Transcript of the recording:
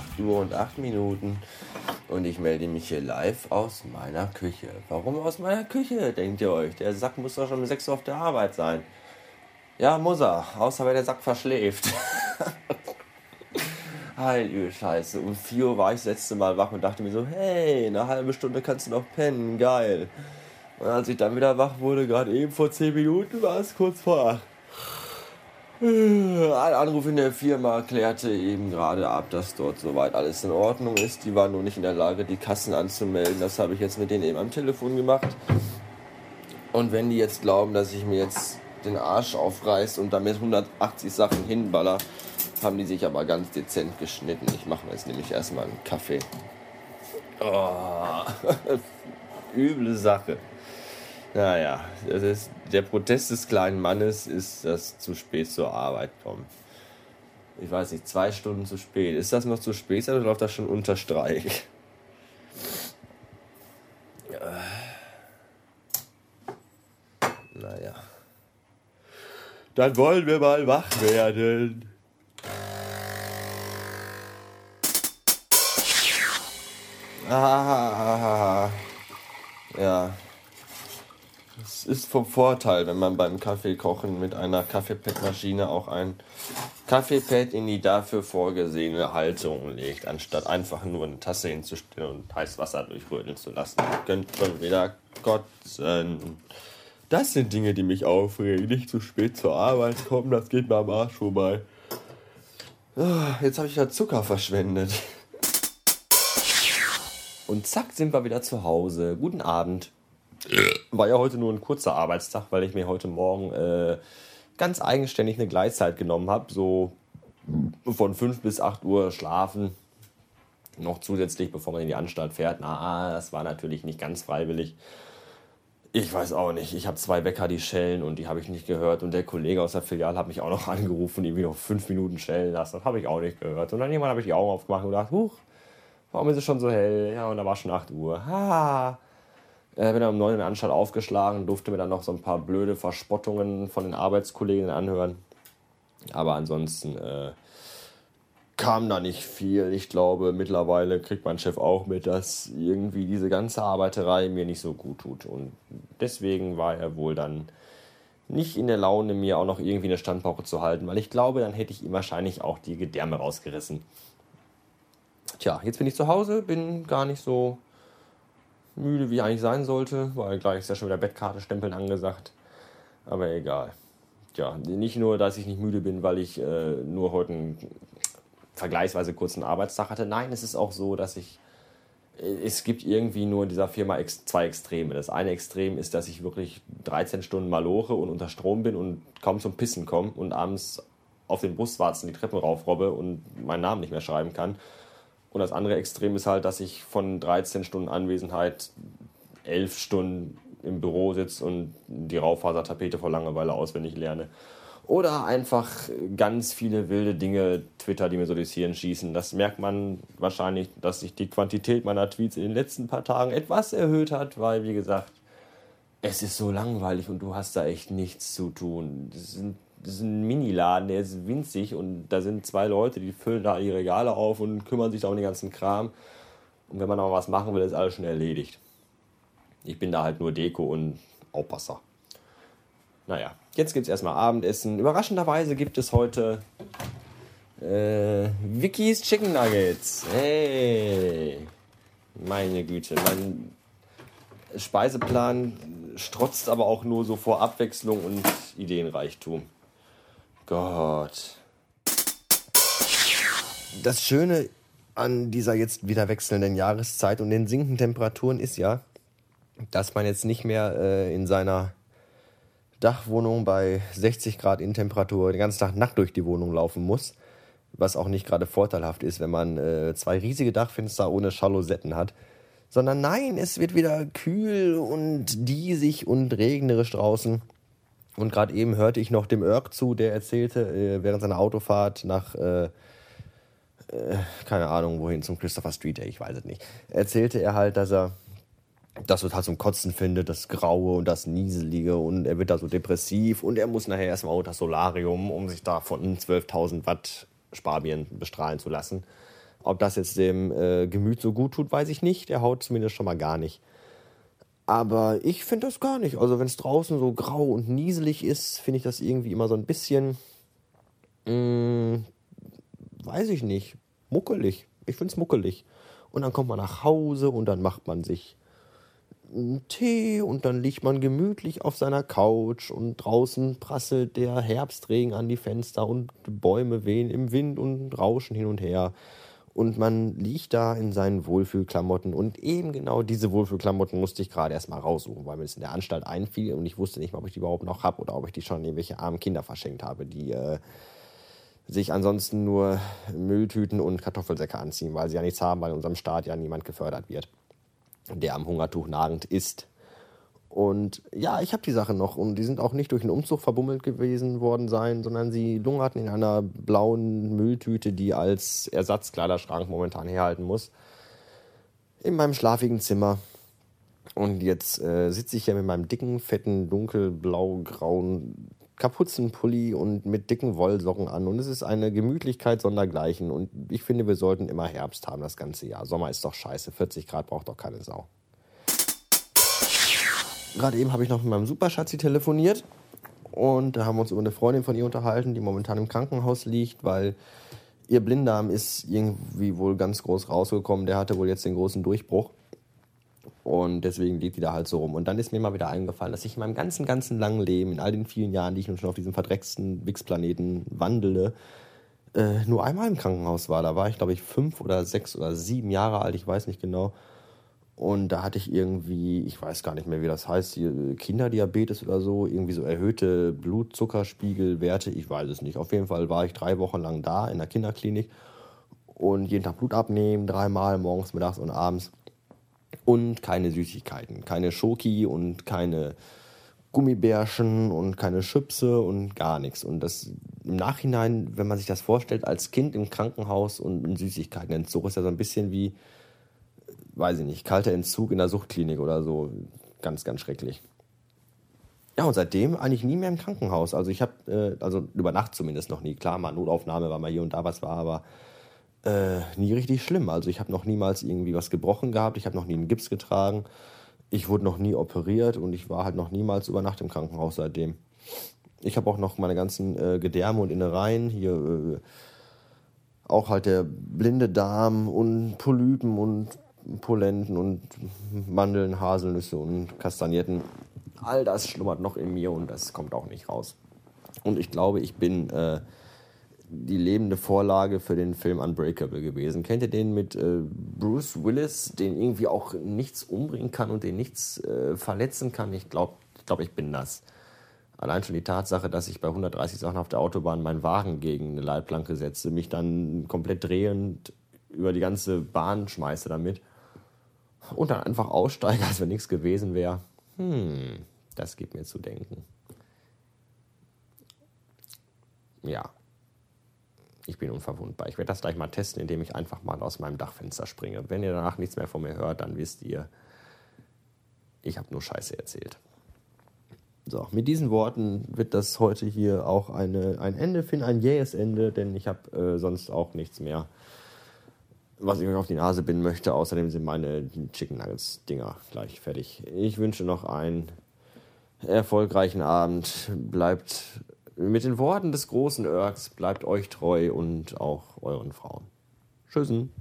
8 Uhr und 8 Minuten und ich melde mich hier live aus meiner Küche. Warum aus meiner Küche, denkt ihr euch? Der Sack muss doch schon um 6 Uhr auf der Arbeit sein. Ja, muss er, außer wenn der Sack verschläft. Heilige Scheiße. Um 4 Uhr war ich das letzte Mal wach und dachte mir so, hey, eine halbe Stunde kannst du noch pennen, geil. Und als ich dann wieder wach wurde, gerade eben vor 10 Minuten, war es kurz vor 8. Ein Anruf in der Firma klärte eben gerade ab, dass dort soweit alles in Ordnung ist. Die waren nur nicht in der Lage, die Kassen anzumelden. Das habe ich jetzt mit denen eben am Telefon gemacht. Und wenn die jetzt glauben, dass ich mir jetzt den Arsch aufreiß und damit 180 Sachen hinballer, haben die sich aber ganz dezent geschnitten. Ich mache mir jetzt nämlich erstmal einen Kaffee. Oh, üble Sache. Naja, das ist, der Protest des kleinen Mannes ist das zu spät zur Arbeit kommen. Ich weiß nicht, zwei Stunden zu spät. Ist das noch zu spät oder läuft das schon unter Streik? Naja. Dann wollen wir mal wach werden. Ah, ja. Es ist vom Vorteil, wenn man beim Kaffeekochen mit einer Kaffeepadmaschine auch ein Kaffeepad in die dafür vorgesehene Halterung legt, anstatt einfach nur eine Tasse hinzustellen und heißes Wasser durchrödeln zu lassen. Könnt schon wieder kotzen. Das sind Dinge, die mich aufregen. Nicht zu spät zur Arbeit kommen, das geht mir am Arsch vorbei. Ah, jetzt habe ich ja Zucker verschwendet. Und zack, sind wir wieder zu Hause. Guten Abend. War ja heute nur ein kurzer Arbeitstag, weil ich mir heute Morgen äh, ganz eigenständig eine Gleitzeit genommen habe. So von 5 bis 8 Uhr schlafen. Noch zusätzlich, bevor man in die Anstalt fährt. Na, das war natürlich nicht ganz freiwillig. Ich weiß auch nicht. Ich habe zwei Wecker, die schellen und die habe ich nicht gehört. Und der Kollege aus der Filiale hat mich auch noch angerufen, die mich noch fünf Minuten schellen lassen. Das habe ich auch nicht gehört. Und dann irgendwann habe ich die Augen aufgemacht und gedacht, huch, warum ist es schon so hell? Ja, und da war schon 8 Uhr. Ha. Äh, bin dann um 9 in der Anstalt aufgeschlagen, durfte mir dann noch so ein paar blöde Verspottungen von den Arbeitskollegen anhören. Aber ansonsten äh, kam da nicht viel. Ich glaube, mittlerweile kriegt mein Chef auch mit, dass irgendwie diese ganze Arbeiterei mir nicht so gut tut. Und deswegen war er wohl dann nicht in der Laune, mir auch noch irgendwie eine Standpauke zu halten, weil ich glaube, dann hätte ich ihm wahrscheinlich auch die Gedärme rausgerissen. Tja, jetzt bin ich zu Hause, bin gar nicht so müde, wie ich eigentlich sein sollte, weil gleich ist ja schon wieder Bettkarte stempeln angesagt. Aber egal. Ja, nicht nur, dass ich nicht müde bin, weil ich äh, nur heute einen vergleichsweise kurzen Arbeitstag hatte. Nein, es ist auch so, dass ich. Es gibt irgendwie nur in dieser Firma zwei Extreme. Das eine Extrem ist, dass ich wirklich 13 Stunden maloche und unter Strom bin und kaum zum Pissen komme und abends auf den Buswarzen die Treppen raufrobbe und meinen Namen nicht mehr schreiben kann. Und das andere Extrem ist halt, dass ich von 13 Stunden Anwesenheit 11 Stunden im Büro sitze und die Raufasertapete vor Langeweile auswendig lerne. Oder einfach ganz viele wilde Dinge Twitter, die mir so durchs Hirn schießen. Das merkt man wahrscheinlich, dass sich die Quantität meiner Tweets in den letzten paar Tagen etwas erhöht hat, weil, wie gesagt, es ist so langweilig und du hast da echt nichts zu tun. Das sind das ist ein Miniladen, der ist winzig und da sind zwei Leute, die füllen da ihre Regale auf und kümmern sich da um den ganzen Kram. Und wenn man noch was machen will, ist alles schon erledigt. Ich bin da halt nur Deko und Aufpasser. Naja, jetzt gibt es erstmal Abendessen. Überraschenderweise gibt es heute äh, Vicky's Chicken Nuggets. Hey, meine Güte, mein Speiseplan strotzt aber auch nur so vor Abwechslung und Ideenreichtum. Gott. Das Schöne an dieser jetzt wieder wechselnden Jahreszeit und den sinkenden Temperaturen ist ja, dass man jetzt nicht mehr äh, in seiner Dachwohnung bei 60 Grad Innentemperatur den ganzen Tag nackt durch die Wohnung laufen muss. Was auch nicht gerade vorteilhaft ist, wenn man äh, zwei riesige Dachfenster ohne Schalosetten hat. Sondern nein, es wird wieder kühl und diesig und regnerisch draußen. Und gerade eben hörte ich noch dem Irk zu, der erzählte, äh, während seiner Autofahrt nach, äh, äh, keine Ahnung wohin, zum Christopher Street, ich weiß es nicht, erzählte er halt, dass er das total zum Kotzen findet, das Graue und das Nieselige und er wird da so depressiv und er muss nachher erstmal unter Solarium, um sich da von 12.000 Watt Sparbieren bestrahlen zu lassen. Ob das jetzt dem äh, Gemüt so gut tut, weiß ich nicht. Der haut zumindest schon mal gar nicht. Aber ich finde das gar nicht. Also wenn es draußen so grau und nieselig ist, finde ich das irgendwie immer so ein bisschen, mh, mm, weiß ich nicht, muckelig. Ich finde es muckelig. Und dann kommt man nach Hause und dann macht man sich einen Tee und dann liegt man gemütlich auf seiner Couch und draußen prasselt der Herbstregen an die Fenster und Bäume wehen im Wind und rauschen hin und her. Und man liegt da in seinen Wohlfühlklamotten und eben genau diese Wohlfühlklamotten musste ich gerade erstmal raussuchen, weil mir das in der Anstalt einfiel und ich wusste nicht mal, ob ich die überhaupt noch habe oder ob ich die schon irgendwelche armen Kinder verschenkt habe, die äh, sich ansonsten nur Mülltüten und Kartoffelsäcke anziehen, weil sie ja nichts haben, weil in unserem Staat ja niemand gefördert wird der am Hungertuch nagend ist. Und ja, ich habe die Sachen noch und die sind auch nicht durch einen Umzug verbummelt gewesen worden sein, sondern sie lungerten in einer blauen Mülltüte, die als Ersatzkleiderschrank momentan herhalten muss, in meinem schlafigen Zimmer. Und jetzt äh, sitze ich hier mit meinem dicken, fetten, dunkelblau-grauen Kapuzenpulli und mit dicken Wollsocken an. Und es ist eine Gemütlichkeit sondergleichen. Und ich finde, wir sollten immer Herbst haben das ganze Jahr. Sommer ist doch scheiße. 40 Grad braucht doch keine Sau. Gerade eben habe ich noch mit meinem Superschatzi telefoniert. Und da haben wir uns über eine Freundin von ihr unterhalten, die momentan im Krankenhaus liegt, weil ihr Blinddarm ist irgendwie wohl ganz groß rausgekommen. Der hatte wohl jetzt den großen Durchbruch. Und deswegen liegt die da halt so rum. Und dann ist mir mal wieder eingefallen, dass ich in meinem ganzen, ganzen langen Leben, in all den vielen Jahren, die ich nun schon auf diesem verdrecksten Wix-Planeten wandele, äh, nur einmal im Krankenhaus war. Da war ich, glaube ich, fünf oder sechs oder sieben Jahre alt, ich weiß nicht genau. Und da hatte ich irgendwie, ich weiß gar nicht mehr, wie das heißt, Kinderdiabetes oder so, irgendwie so erhöhte Blutzuckerspiegelwerte, ich weiß es nicht. Auf jeden Fall war ich drei Wochen lang da in der Kinderklinik und jeden Tag Blut abnehmen, dreimal, morgens, mittags und abends und keine Süßigkeiten. Keine Schoki und keine Gummibärchen und keine Chipse und gar nichts. Und das im Nachhinein, wenn man sich das vorstellt, als Kind im Krankenhaus und ein Süßigkeitenentzug, ist ja so ein bisschen wie, weiß ich nicht, kalter Entzug in der Suchtklinik oder so. Ganz, ganz schrecklich. Ja, und seitdem eigentlich nie mehr im Krankenhaus. Also ich habe, äh, also über Nacht zumindest noch nie. Klar, mal Notaufnahme, weil mal hier und da was war, aber äh, nie richtig schlimm. Also ich habe noch niemals irgendwie was gebrochen gehabt, ich habe noch nie einen Gips getragen, ich wurde noch nie operiert und ich war halt noch niemals über Nacht im Krankenhaus seitdem. Ich habe auch noch meine ganzen äh, Gedärme und Innereien, hier äh, auch halt der blinde Darm und Polypen und Polenten und Mandeln, Haselnüsse und Kastagnetten. All das schlummert noch in mir und das kommt auch nicht raus. Und ich glaube, ich bin äh, die lebende Vorlage für den Film Unbreakable gewesen. Kennt ihr den mit äh, Bruce Willis, den irgendwie auch nichts umbringen kann und den nichts äh, verletzen kann? Ich glaube, ich, glaub, ich bin das. Allein schon die Tatsache, dass ich bei 130 Sachen auf der Autobahn meinen Wagen gegen eine Leitplanke setze, mich dann komplett drehend über die ganze Bahn schmeiße damit und dann einfach aussteige, als wenn nichts gewesen wäre. Hm, das gibt mir zu denken. Ja, ich bin unverwundbar. Ich werde das gleich mal testen, indem ich einfach mal aus meinem Dachfenster springe. Wenn ihr danach nichts mehr von mir hört, dann wisst ihr, ich habe nur Scheiße erzählt. So, mit diesen Worten wird das heute hier auch eine, ein Ende finden, ein jähes Ende, denn ich habe äh, sonst auch nichts mehr, was ich euch auf die Nase binden möchte. Außerdem sind meine Chicken Nuggets Dinger gleich fertig. Ich wünsche noch einen erfolgreichen Abend. Bleibt mit den Worten des großen Irks bleibt euch treu und auch euren Frauen. Tschüssen.